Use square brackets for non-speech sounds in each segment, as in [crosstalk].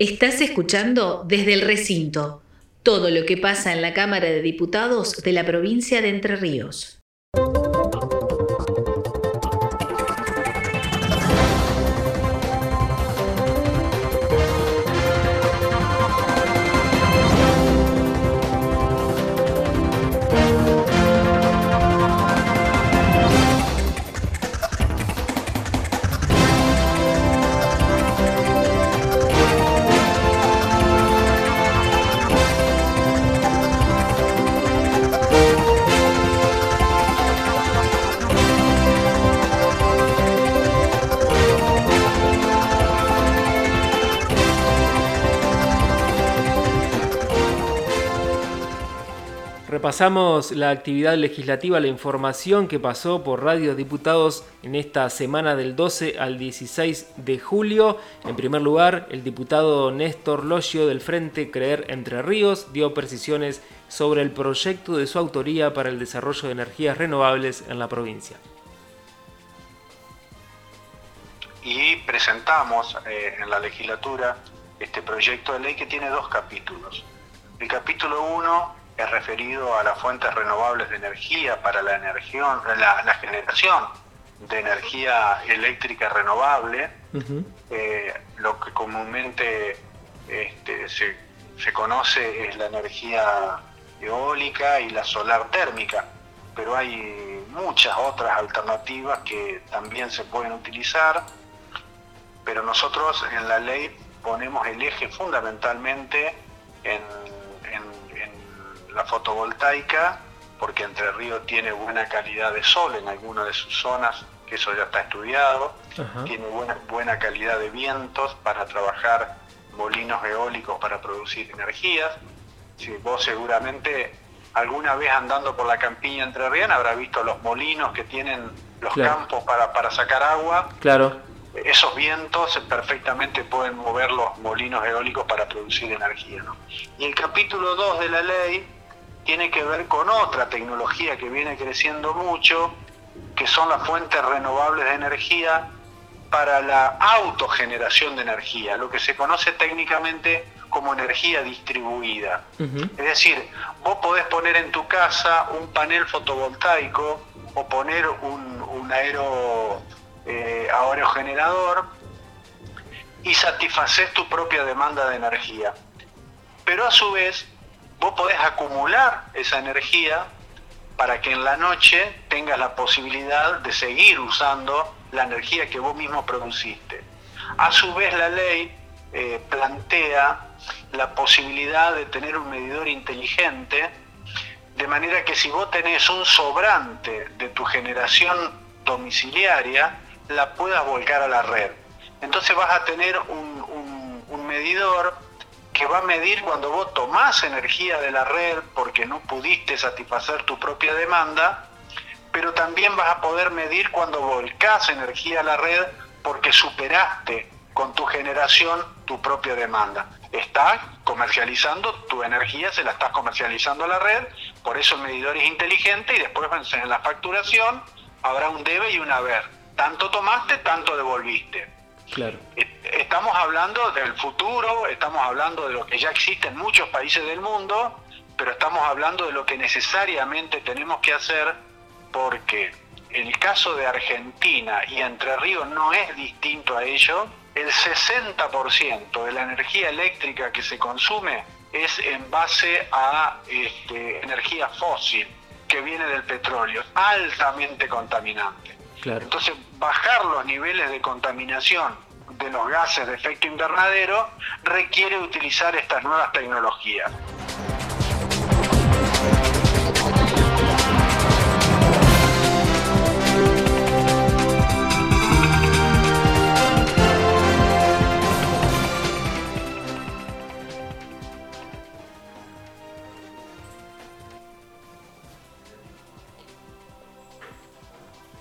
Estás escuchando desde el recinto todo lo que pasa en la Cámara de Diputados de la provincia de Entre Ríos. Pasamos la actividad legislativa, la información que pasó por Radio Diputados en esta semana del 12 al 16 de julio. En primer lugar, el diputado Néstor Logio del Frente Creer Entre Ríos dio precisiones sobre el proyecto de su autoría para el desarrollo de energías renovables en la provincia. Y presentamos eh, en la legislatura este proyecto de ley que tiene dos capítulos. El capítulo 1 es referido a las fuentes renovables de energía para la, energía, la, generación de energía eléctrica renovable, eh, lo que comúnmente este, se, conoce es la energía eólica y la solar térmica, pero hay muchas otras alternativas que también se pueden utilizar, pero nosotros en la ley ponemos el eje fundamentalmente en la fotovoltaica, porque Entre Ríos tiene buena calidad de sol en algunas de sus zonas, que eso ya está estudiado, tiene buena, buena calidad de vientos para trabajar molinos eólicos para producir energías. Si vos seguramente alguna vez andando por la campiña Entre Ríos habrá visto los molinos que tienen los campos para, para sacar agua. Claro. Esos vientos perfectamente pueden mover los molinos eólicos para producir energía. Y el capítulo 2 de la ley tiene que ver con otra tecnología que viene creciendo mucho, que son las fuentes renovables de energía para la autogeneración de energía, lo que se conoce técnicamente como energía distribuida. Es decir, vos podés poner en tu casa un panel fotovoltaico o poner un, aero, eh, aerogenerador y satisfacer tu propia demanda de energía. Pero a su vez vos podés acumular esa energía para que en la noche tengas la posibilidad de seguir usando la energía que vos mismo produciste. A su vez la ley eh, plantea la posibilidad de tener un medidor inteligente, de manera que si vos tenés un sobrante de tu generación domiciliaria, la puedas volcar a la red. Entonces vas a tener un medidor que va a medir cuando vos tomás energía de la red porque no pudiste satisfacer tu propia demanda, pero también vas a poder medir cuando volcás energía a la red porque superaste con tu generación tu propia demanda. Estás comercializando tu energía, se la estás comercializando a la red, por eso el medidor es inteligente y después en la facturación habrá un debe y un haber. Tanto tomaste, tanto devolviste. Claro. Estamos hablando del futuro, estamos hablando de lo que ya existe en muchos países del mundo, pero estamos hablando de lo que necesariamente tenemos que hacer porque el caso de Argentina y Entre Ríos no es distinto a ello, el 60% de la energía eléctrica que se consume es en base a este, energía fósil que viene del petróleo, altamente contaminante. Entonces, bajar los niveles de contaminación de los gases de efecto invernadero requiere utilizar estas nuevas tecnologías.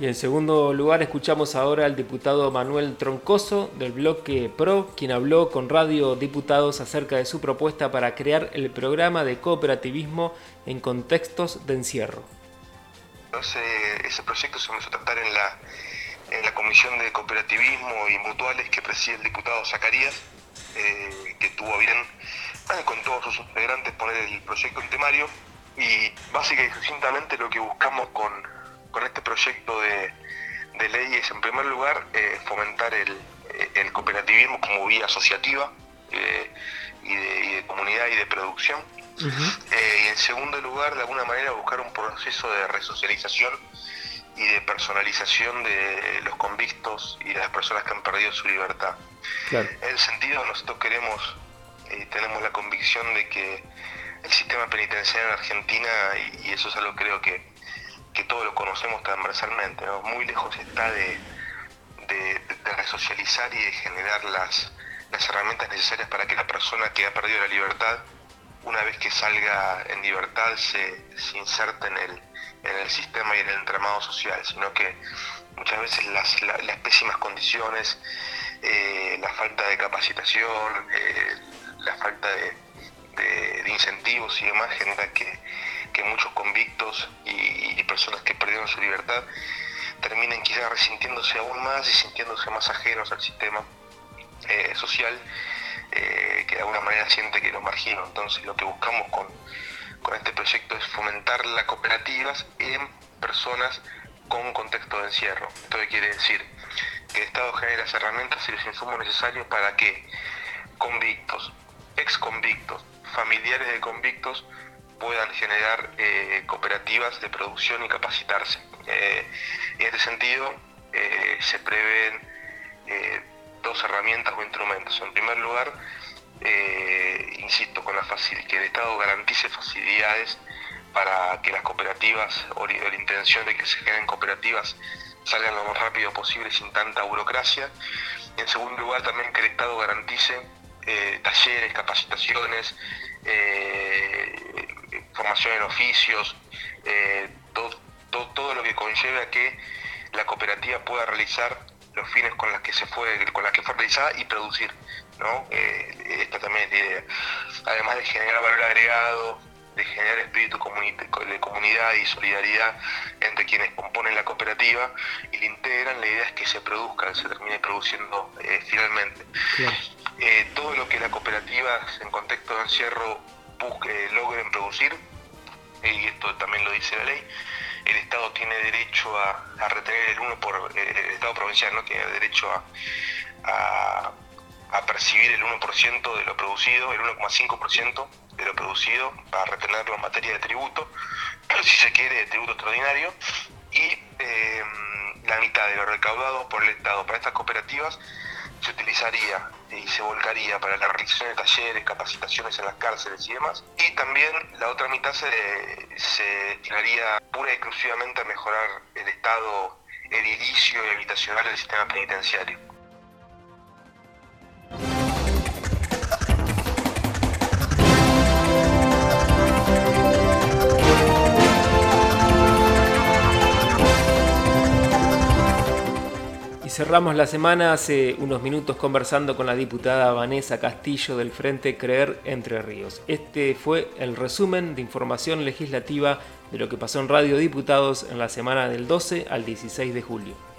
Y en segundo lugar escuchamos ahora al diputado Manuel Troncoso del bloque PRO, quien habló con Radio Diputados acerca de su propuesta para crear el programa de cooperativismo en contextos de encierro. Ese, proyecto se comenzó a tratar en la, en la Comisión de Cooperativismo y Mutuales que preside el diputado Zacarías, eh, que tuvo bien con todos sus integrantes poner el proyecto en temario y básicamente y lo que buscamos con, este proyecto de, ley es en primer lugar eh, fomentar el, cooperativismo como vía asociativa eh, y, de, comunidad y de producción. Eh, y en segundo lugar, de alguna manera, buscar un proceso de resocialización y de personalización de los convictos y de las personas que han perdido su libertad. En ese sentido, nosotros queremos y tenemos la convicción de que el sistema penitenciario en Argentina, y, eso es algo creo que, que todos lo conocemos transversalmente, muy lejos está de, de, resocializar y de generar las, las herramientas necesarias para que la persona que ha perdido la libertad, una vez que salga en libertad, se, se inserte en el, en el sistema y en el entramado social, sino que muchas veces las, las pésimas condiciones, eh, la falta de capacitación, eh, la falta de, incentivos y demás genera que, y, personas que perdieron su libertad terminen quizás resintiéndose aún más y sintiéndose más ajenos al sistema eh, social que de alguna manera siente que lo margina. Entonces lo que buscamos con, con este proyecto es fomentar las cooperativas en personas con contexto de encierro. Esto quiere decir que el Estado genere las herramientas y los insumos necesarios para que convictos, ex convictos, familiares de convictos puedan generar eh, cooperativas de producción y capacitarse. Eh, en este sentido, eh, se prevén dos herramientas o instrumentos. En primer lugar, insisto, con la que el Estado garantice facilidades para que las cooperativas o la intención de que se generen cooperativas salgan lo más rápido posible sin tanta burocracia. En segundo lugar, también que el Estado garantice talleres, capacitaciones, formación en oficios, todo, todo, lo que conlleve a que la cooperativa pueda realizar los fines con las que se fue, con las que fue realizada y producir. ¿no? Eh, esta también es la idea. Además de generar valor agregado, de generar espíritu de comunidad y solidaridad entre quienes componen la cooperativa y la integran, la idea es que se produzca, se termine produciendo eh, finalmente. Eh, todo lo que la cooperativa en contexto de encierro busque, logren producir, y esto también lo dice la ley, el Estado tiene derecho a, retener el 1 por, el Estado provincial no tiene derecho a percibir el 1% de lo producido, el 1,5% de lo producido, para retenerlo en materia de tributo, [clears throat] si se quiere, de tributo extraordinario, y em, la mitad de lo recaudado por el Estado. Para estas cooperativas se utilizaría y se volcaría para la realización de talleres, capacitaciones en las cárceles y demás. Y también la otra mitad se, se destinaría pura y exclusivamente a mejorar el estado edilicio y habitacional del sistema penitenciario. Cerramos la semana hace unos minutos conversando con la diputada Vanessa Castillo del Frente Creer Entre Ríos. Este fue el resumen de información legislativa de lo que pasó en Radio Diputados en la semana del 12 al 16 de julio.